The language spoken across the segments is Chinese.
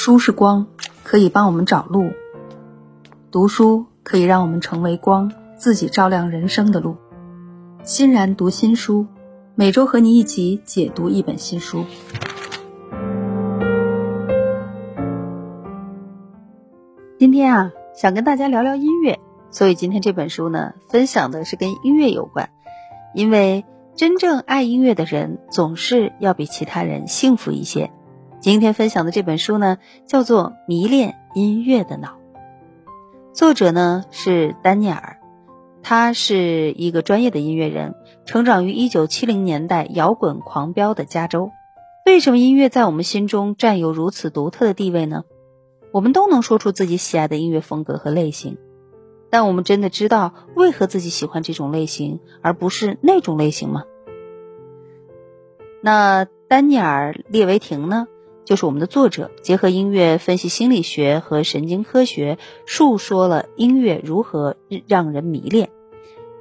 书是光，可以帮我们找路；读书可以让我们成为光，自己照亮人生的路。欣然读新书，每周和你一起解读一本新书。今天啊，想跟大家聊聊音乐，所以今天这本书呢，分享的是跟音乐有关。因为真正爱音乐的人，总是要比其他人幸福一些。今天分享的这本书呢，叫做《迷恋音乐的脑》，作者呢是丹尼尔，他是一个专业的音乐人，成长于一九七零年代摇滚狂飙的加州。为什么音乐在我们心中占有如此独特的地位呢？我们都能说出自己喜爱的音乐风格和类型，但我们真的知道为何自己喜欢这种类型，而不是那种类型吗？那丹尼尔列维廷呢？就是我们的作者结合音乐分析心理学和神经科学，述说了音乐如何让人迷恋，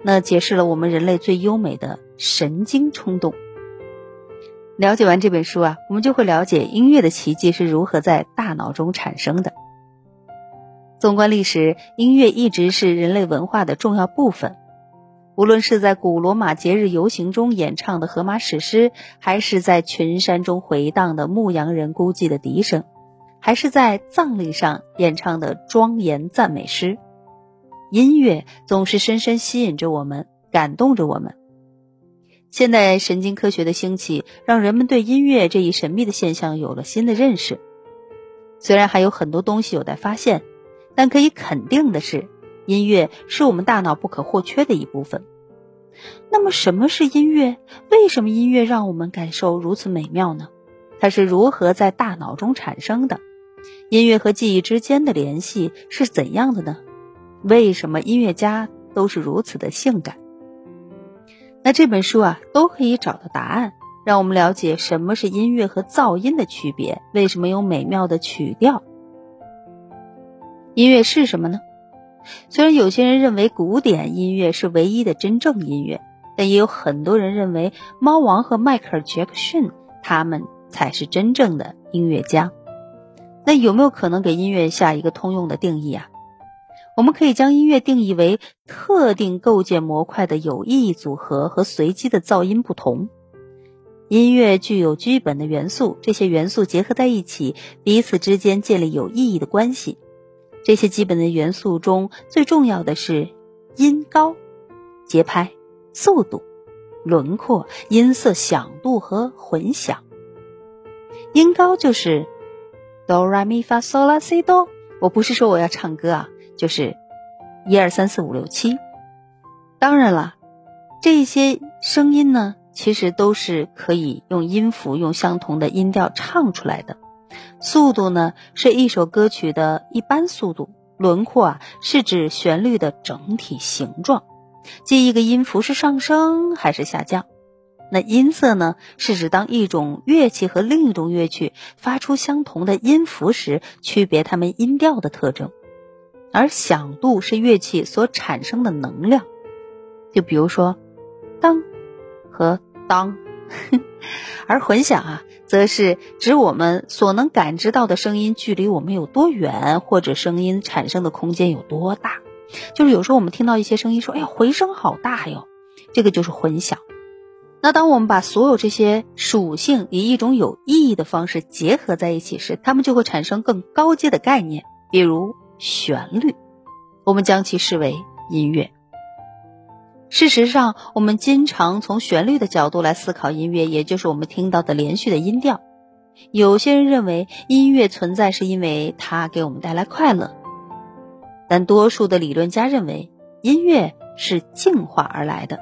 那解释了我们人类最优美的神经冲动。了解完这本书啊，我们就会了解音乐的奇迹是如何在大脑中产生的。纵观历史，音乐一直是人类文化的重要部分。无论是在古罗马节日游行中演唱的荷马史诗，还是在群山中回荡的牧羊人孤寂的笛声，还是在葬礼上演唱的庄严赞美诗，音乐总是深深吸引着我们，感动着我们。现代神经科学的兴起，让人们对音乐这一神秘的现象有了新的认识。虽然还有很多东西有待发现，但可以肯定的是。音乐是我们大脑不可或缺的一部分。那么，什么是音乐？为什么音乐让我们感受如此美妙呢？它是如何在大脑中产生的？音乐和记忆之间的联系是怎样的呢？为什么音乐家都是如此的性感？那这本书啊，都可以找到答案，让我们了解什么是音乐和噪音的区别，为什么有美妙的曲调？音乐是什么呢？虽然有些人认为古典音乐是唯一的真正音乐，但也有很多人认为猫王和迈克尔·杰克逊他们才是真正的音乐家。那有没有可能给音乐下一个通用的定义啊？我们可以将音乐定义为特定构建模块的有意义组合和随机的噪音不同。音乐具有基本的元素，这些元素结合在一起，彼此之间建立有意义的关系。这些基本的元素中最重要的是音高、节拍、速度、轮廓、音色响度和混响。音高就是哆来咪发嗦拉西哆。我不是说我要唱歌啊，就是一二三四五六七。当然了，这些声音呢，其实都是可以用音符、用相同的音调唱出来的。速度呢，是一首歌曲的一般速度。轮廓啊，是指旋律的整体形状，即一个音符是上升还是下降。那音色呢，是指当一种乐器和另一种乐器发出相同的音符时，区别它们音调的特征。而响度是乐器所产生的能量，就比如说，当和当。而混响啊。则是指我们所能感知到的声音距离我们有多远，或者声音产生的空间有多大。就是有时候我们听到一些声音，说：“哎呀，回声好大哟！”这个就是混响。那当我们把所有这些属性以一种有意义的方式结合在一起时，它们就会产生更高阶的概念，比如旋律，我们将其视为音乐。事实上，我们经常从旋律的角度来思考音乐，也就是我们听到的连续的音调。有些人认为音乐存在是因为它给我们带来快乐，但多数的理论家认为音乐是进化而来的。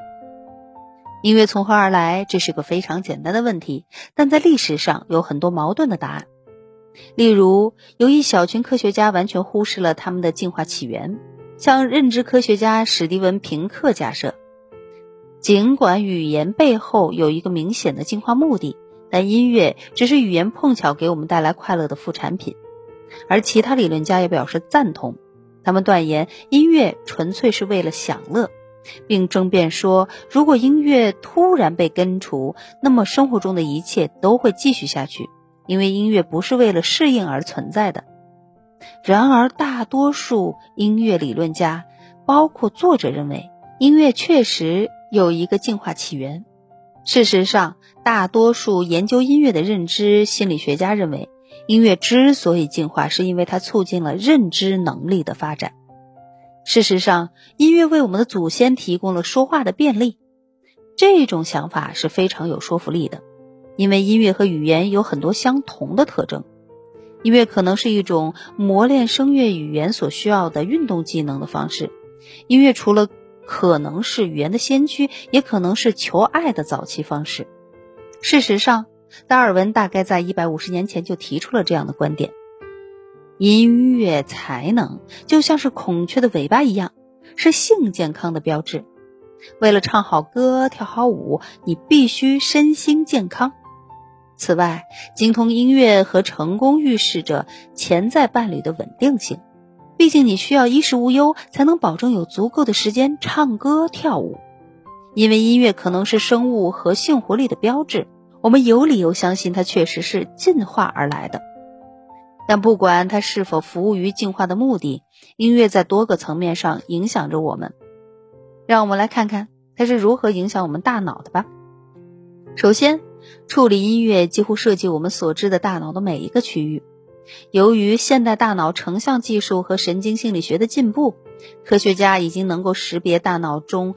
音乐从何而来？这是个非常简单的问题，但在历史上有很多矛盾的答案。例如，有一小群科学家完全忽视了他们的进化起源。像认知科学家史蒂文·平克假设，尽管语言背后有一个明显的进化目的，但音乐只是语言碰巧给我们带来快乐的副产品。而其他理论家也表示赞同，他们断言音乐纯粹是为了享乐，并争辩说，如果音乐突然被根除，那么生活中的一切都会继续下去，因为音乐不是为了适应而存在的。然而，大多数音乐理论家，包括作者认为，音乐确实有一个进化起源。事实上，大多数研究音乐的认知心理学家认为，音乐之所以进化，是因为它促进了认知能力的发展。事实上，音乐为我们的祖先提供了说话的便利。这种想法是非常有说服力的，因为音乐和语言有很多相同的特征。音乐可能是一种磨练声乐语言所需要的运动技能的方式。音乐除了可能是语言的先驱，也可能是求爱的早期方式。事实上，达尔文大概在一百五十年前就提出了这样的观点：音乐才能就像是孔雀的尾巴一样，是性健康的标志。为了唱好歌、跳好舞，你必须身心健康。此外，精通音乐和成功预示着潜在伴侣的稳定性。毕竟，你需要衣食无忧，才能保证有足够的时间唱歌跳舞。因为音乐可能是生物和性活力的标志，我们有理由相信它确实是进化而来的。但不管它是否服务于进化的目的，音乐在多个层面上影响着我们。让我们来看看它是如何影响我们大脑的吧。首先，处理音乐几乎涉及我们所知的大脑的每一个区域。由于现代大脑成像技术和神经心理学的进步，科学家已经能够识别大脑中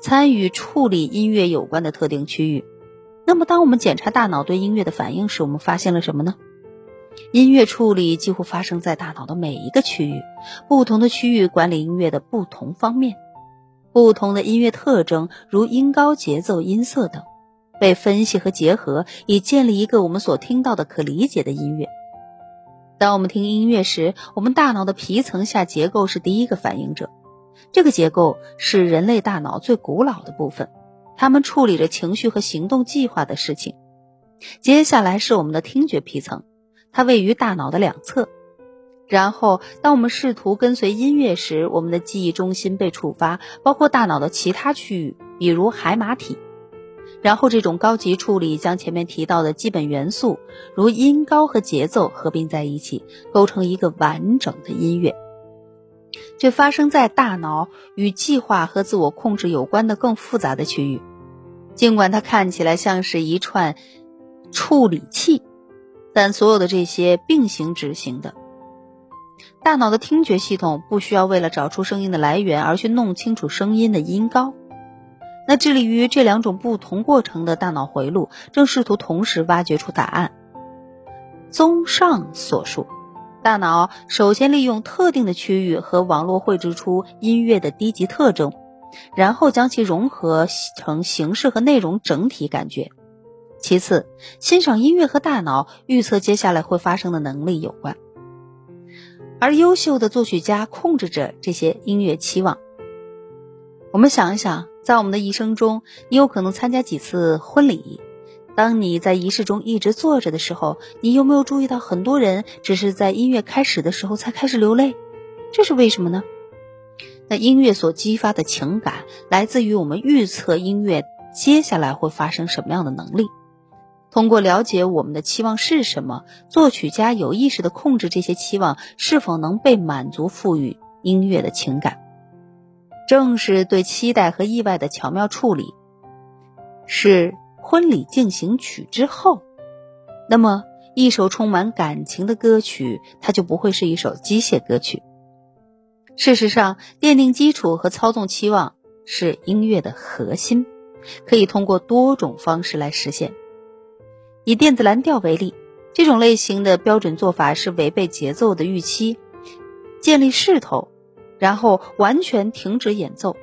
参与处理音乐有关的特定区域。那么，当我们检查大脑对音乐的反应时，我们发现了什么呢？音乐处理几乎发生在大脑的每一个区域，不同的区域管理音乐的不同方面。不同的音乐特征，如音高、节奏、音色等，被分析和结合，以建立一个我们所听到的可理解的音乐。当我们听音乐时，我们大脑的皮层下结构是第一个反应者。这个结构是人类大脑最古老的部分，它们处理着情绪和行动计划的事情。接下来是我们的听觉皮层，它位于大脑的两侧。然后，当我们试图跟随音乐时，我们的记忆中心被触发，包括大脑的其他区域，比如海马体。然后，这种高级处理将前面提到的基本元素，如音高和节奏合并在一起，构成一个完整的音乐。这发生在大脑与计划和自我控制有关的更复杂的区域。尽管它看起来像是一串处理器，但所有的这些并行执行的。大脑的听觉系统不需要为了找出声音的来源而去弄清楚声音的音高。那致力于这两种不同过程的大脑回路正试图同时挖掘出答案。综上所述，大脑首先利用特定的区域和网络绘制出音乐的低级特征，然后将其融合成形式和内容整体感觉。其次，欣赏音乐和大脑预测接下来会发生的能力有关。而优秀的作曲家控制着这些音乐期望。我们想一想，在我们的一生中，你有可能参加几次婚礼？当你在仪式中一直坐着的时候，你有没有注意到很多人只是在音乐开始的时候才开始流泪？这是为什么呢？那音乐所激发的情感来自于我们预测音乐接下来会发生什么样的能力。通过了解我们的期望是什么，作曲家有意识地控制这些期望是否能被满足，赋予音乐的情感。正是对期待和意外的巧妙处理，是婚礼进行曲之后，那么一首充满感情的歌曲，它就不会是一首机械歌曲。事实上，奠定基础和操纵期望是音乐的核心，可以通过多种方式来实现。以电子蓝调为例，这种类型的标准做法是违背节奏的预期，建立势头，然后完全停止演奏，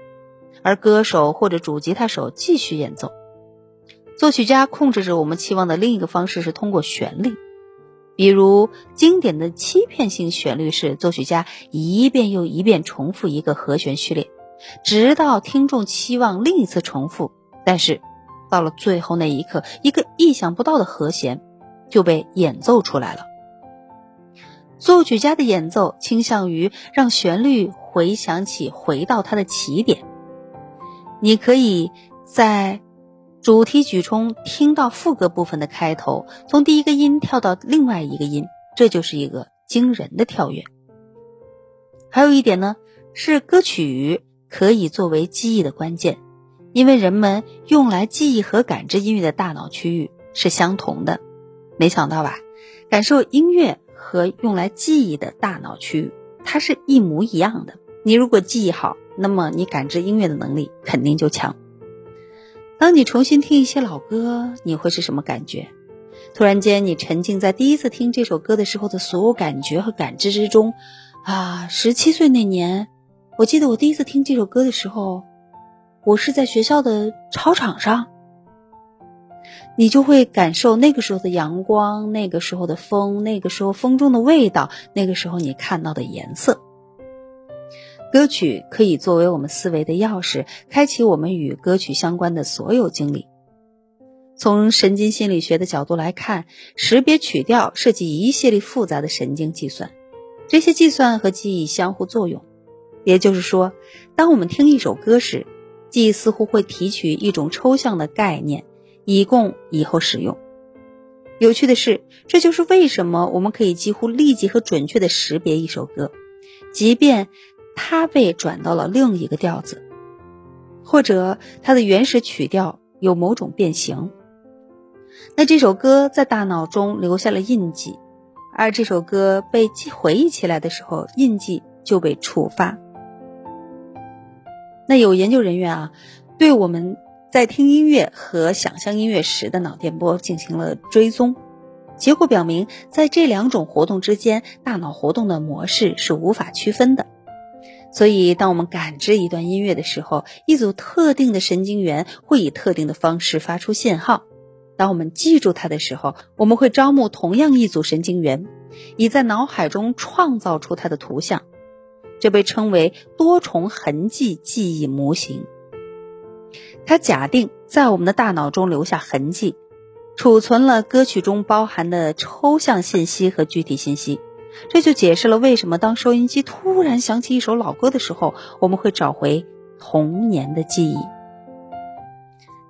而歌手或者主吉他手继续演奏。作曲家控制着我们期望的另一个方式是通过旋律，比如经典的欺骗性旋律是作曲家一遍又一遍重复一个和弦序列，直到听众期望另一次重复，但是。到了最后那一刻，一个意想不到的和弦就被演奏出来了。作曲家的演奏倾向于让旋律回想起，回到它的起点。你可以在主题曲中听到副歌部分的开头，从第一个音跳到另外一个音，这就是一个惊人的跳跃。还有一点呢，是歌曲可以作为记忆的关键，因为人们用来记忆和感知音乐的大脑区域是相同的。没想到吧？感受音乐和用来记忆的大脑区域，它是一模一样的。你如果记忆好，那么你感知音乐的能力肯定就强。当你重新听一些老歌，你会是什么感觉？突然间，你沉浸在第一次听这首歌的时候的所有感觉和感知之中。啊，十七岁那年，我记得我第一次听这首歌的时候，我是在学校的操场上。你就会感受那个时候的阳光，那个时候的风，那个时候风中的味道，那个时候你看到的颜色。歌曲可以作为我们思维的钥匙，开启我们与歌曲相关的所有经历。从神经心理学的角度来看，识别曲调涉及一系列复杂的神经计算。这些计算和记忆相互作用，也就是说，当我们听一首歌时，记忆似乎会提取一种抽象的概念，以供以后使用。有趣的是，这就是为什么我们可以几乎立即和准确地识别一首歌，即便它被转到了另一个调子，或者它的原始曲调有某种变形。那这首歌在大脑中留下了印记。而这首歌被记回忆起来的时候，印记就被触发。那有研究人员啊，对我们在听音乐和想象音乐时的脑电波进行了追踪，结果表明，在这两种活动之间，大脑活动的模式是无法区分的。所以，当我们感知一段音乐的时候，一组特定的神经元会以特定的方式发出信号。当我们记住它的时候，我们会招募同样一组神经元，以在脑海中创造出它的图像。这被称为多重痕迹记忆模型。它假定在我们的大脑中留下痕迹，储存了歌曲中包含的抽象信息和具体信息。这就解释了为什么当收音机突然响起一首老歌的时候，我们会找回童年的记忆。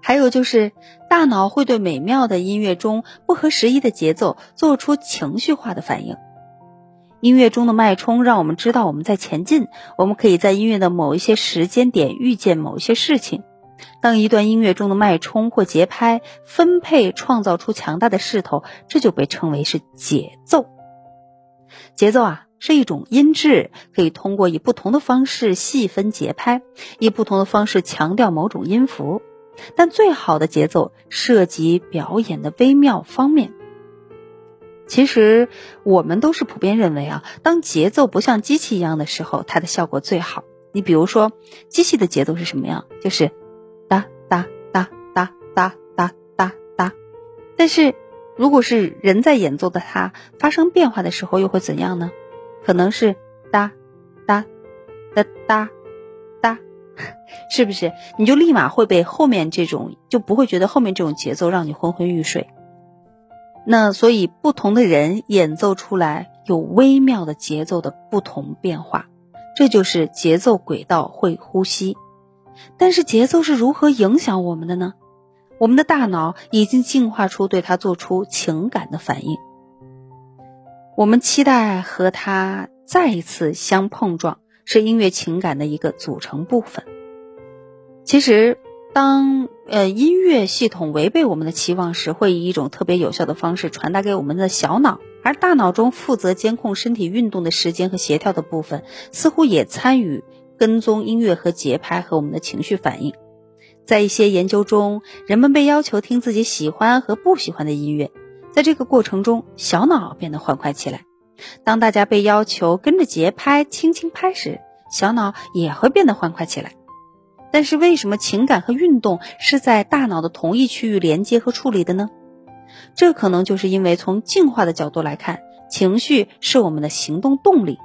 还有就是，大脑会对美妙的音乐中不合时宜的节奏做出情绪化的反应。音乐中的脉冲让我们知道我们在前进，我们可以在音乐的某一些时间点遇见某一些事情。当一段音乐中的脉冲或节拍分配创造出强大的势头，这就被称为是节奏。节奏啊，是一种音质，可以通过以不同的方式细分节拍，以不同的方式强调某种音符。但最好的节奏涉及表演的微妙方面。其实我们都是普遍认为啊，当节奏不像机器一样的时候，它的效果最好。你比如说，机器的节奏是什么样？就是哒哒哒哒哒哒哒哒。但是如果是人在演奏的它发生变化的时候，又会怎样呢？可能是哒哒哒哒哒。是不是你就立马会被后面这种就不会觉得后面这种节奏让你昏昏欲睡？那所以不同的人演奏出来有微妙的节奏的不同变化，这就是节奏轨道会呼吸。但是节奏是如何影响我们的呢？我们的大脑已经进化出对它做出情感的反应。我们期待和它再一次相碰撞，是音乐情感的一个组成部分。其实，当呃音乐系统违背我们的期望时，会以一种特别有效的方式传达给我们的小脑，而大脑中负责监控身体运动的时间和协调的部分，似乎也参与跟踪音乐和节拍和我们的情绪反应。在一些研究中，人们被要求听自己喜欢和不喜欢的音乐，在这个过程中，小脑变得欢快起来。当大家被要求跟着节拍轻轻拍时，小脑也会变得欢快起来。但是为什么情感和运动是在大脑的同一区域连接和处理的呢？这可能就是因为从进化的角度来看，情绪是我们的行动动力。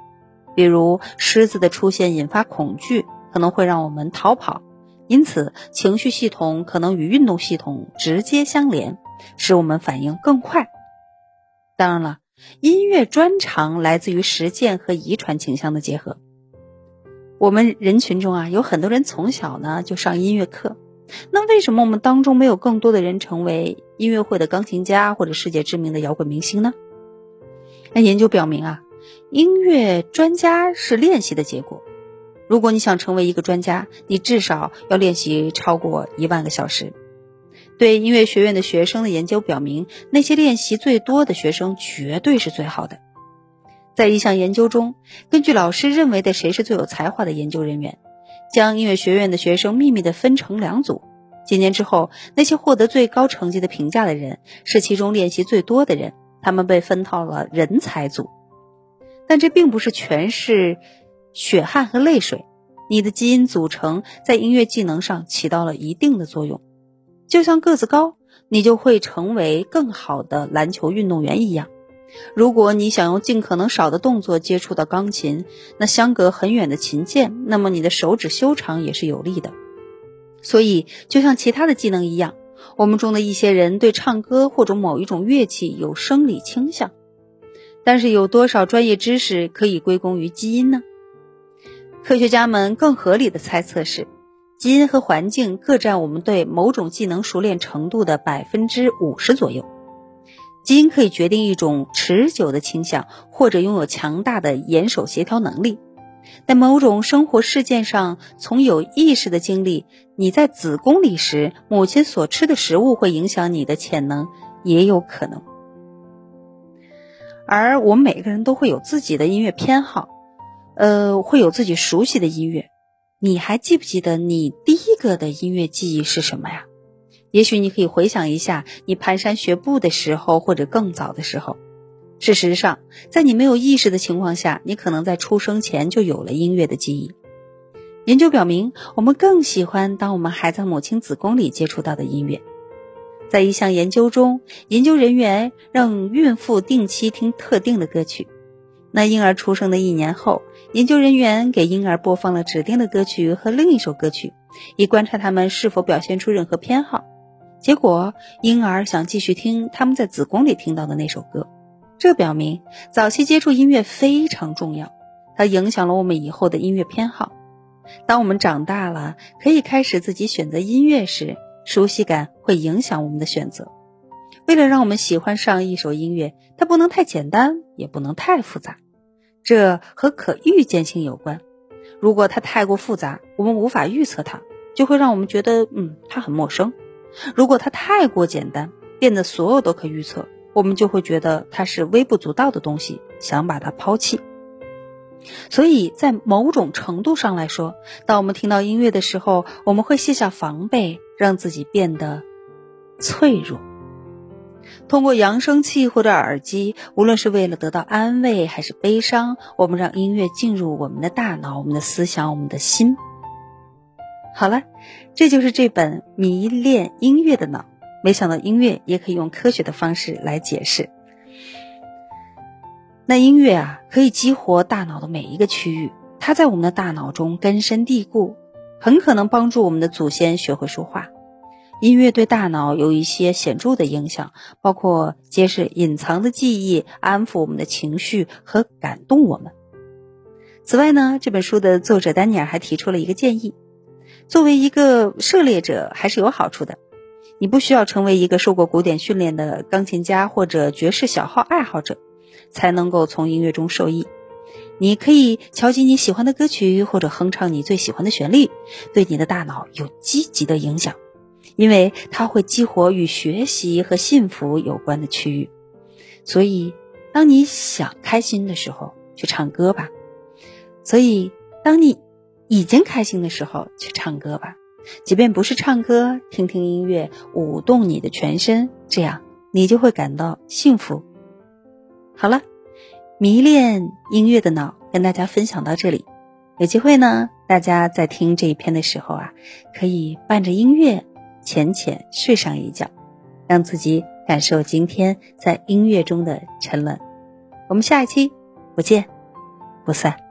比如狮子的出现引发恐惧，可能会让我们逃跑，因此情绪系统可能与运动系统直接相连，使我们反应更快。当然了，音乐专长来自于实践和遗传倾向的结合。我们人群中啊，有很多人从小呢就上音乐课，那为什么我们当中没有更多的人成为音乐会的钢琴家或者世界知名的摇滚明星呢？那研究表明啊，音乐专家是练习的结果。如果你想成为一个专家，你至少要练习超过一万个小时。对音乐学院的学生的研究表明，那些练习最多的学生绝对是最好的。在一项研究中，根据老师认为的谁是最有才华的研究人员，将音乐学院的学生秘密地分成两组。几年之后，那些获得最高成绩的评价的人是其中练习最多的人，他们被分到了人才组。但这并不是全是血汗和泪水，你的基因组成在音乐技能上起到了一定的作用。就像个子高，你就会成为更好的篮球运动员一样。如果你想用尽可能少的动作接触到钢琴，那相隔很远的琴键，那么你的手指修长也是有利的。所以，就像其他的技能一样，我们中的一些人对唱歌或者某一种乐器有生理倾向。但是，有多少专业知识可以归功于基因呢？科学家们更合理的猜测是。基因和环境各占我们对某种技能熟练程度的百分之五十左右。基因可以决定一种持久的倾向，或者拥有强大的眼手协调能力。在某种生活事件上，从有意识的经历，你在子宫里时，母亲所吃的食物会影响你的潜能，也有可能。而我们每个人都会有自己的音乐偏好，呃，会有自己熟悉的音乐。你还记不记得你第一个的音乐记忆是什么呀？也许你可以回想一下你蹒跚学步的时候，或者更早的时候。事实上，在你没有意识的情况下，你可能在出生前就有了音乐的记忆。研究表明，我们更喜欢当我们还在母亲子宫里接触到的音乐。在一项研究中，研究人员让孕妇定期听特定的歌曲。那婴儿出生的一年后，研究人员给婴儿播放了指定的歌曲和另一首歌曲，以观察他们是否表现出任何偏好。结果，婴儿想继续听他们在子宫里听到的那首歌。这表明早期接触音乐非常重要，它影响了我们以后的音乐偏好。当我们长大了，可以开始自己选择音乐时，熟悉感会影响我们的选择。为了让我们喜欢上一首音乐，它不能太简单，也不能太复杂。这和可预见性有关。如果它太过复杂，我们无法预测它，就会让我们觉得，嗯，它很陌生；如果它太过简单，变得所有都可预测，我们就会觉得它是微不足道的东西，想把它抛弃。所以在某种程度上来说，当我们听到音乐的时候，我们会卸下防备，让自己变得脆弱。通过扬声器或者耳机，无论是为了得到安慰还是悲伤，我们让音乐进入我们的大脑、我们的思想、我们的心。好了，这就是这本《迷恋音乐的脑》。没想到音乐也可以用科学的方式来解释。那音乐啊，可以激活大脑的每一个区域，它在我们的大脑中根深蒂固，很可能帮助我们的祖先学会说话。音乐对大脑有一些显著的影响，包括揭示隐藏的记忆、安抚我们的情绪和感动我们。此外呢，这本书的作者丹尼尔还提出了一个建议：作为一个涉猎者，还是有好处的。你不需要成为一个受过古典训练的钢琴家或者爵士小号爱好者，才能够从音乐中受益。你可以敲击你喜欢的歌曲，或者哼唱你最喜欢的旋律，对你的大脑有积极的影响。因为它会激活与学习和幸福有关的区域，所以当你想开心的时候，去唱歌吧；所以当你已经开心的时候，去唱歌吧。即便不是唱歌，听听音乐，舞动你的全身，这样你就会感到幸福。好了，迷恋音乐的脑跟大家分享到这里。有机会呢，大家在听这一篇的时候啊，可以伴着音乐。浅浅睡上一觉，让自己感受今天在音乐中的沉沦。我们下一期不见不散。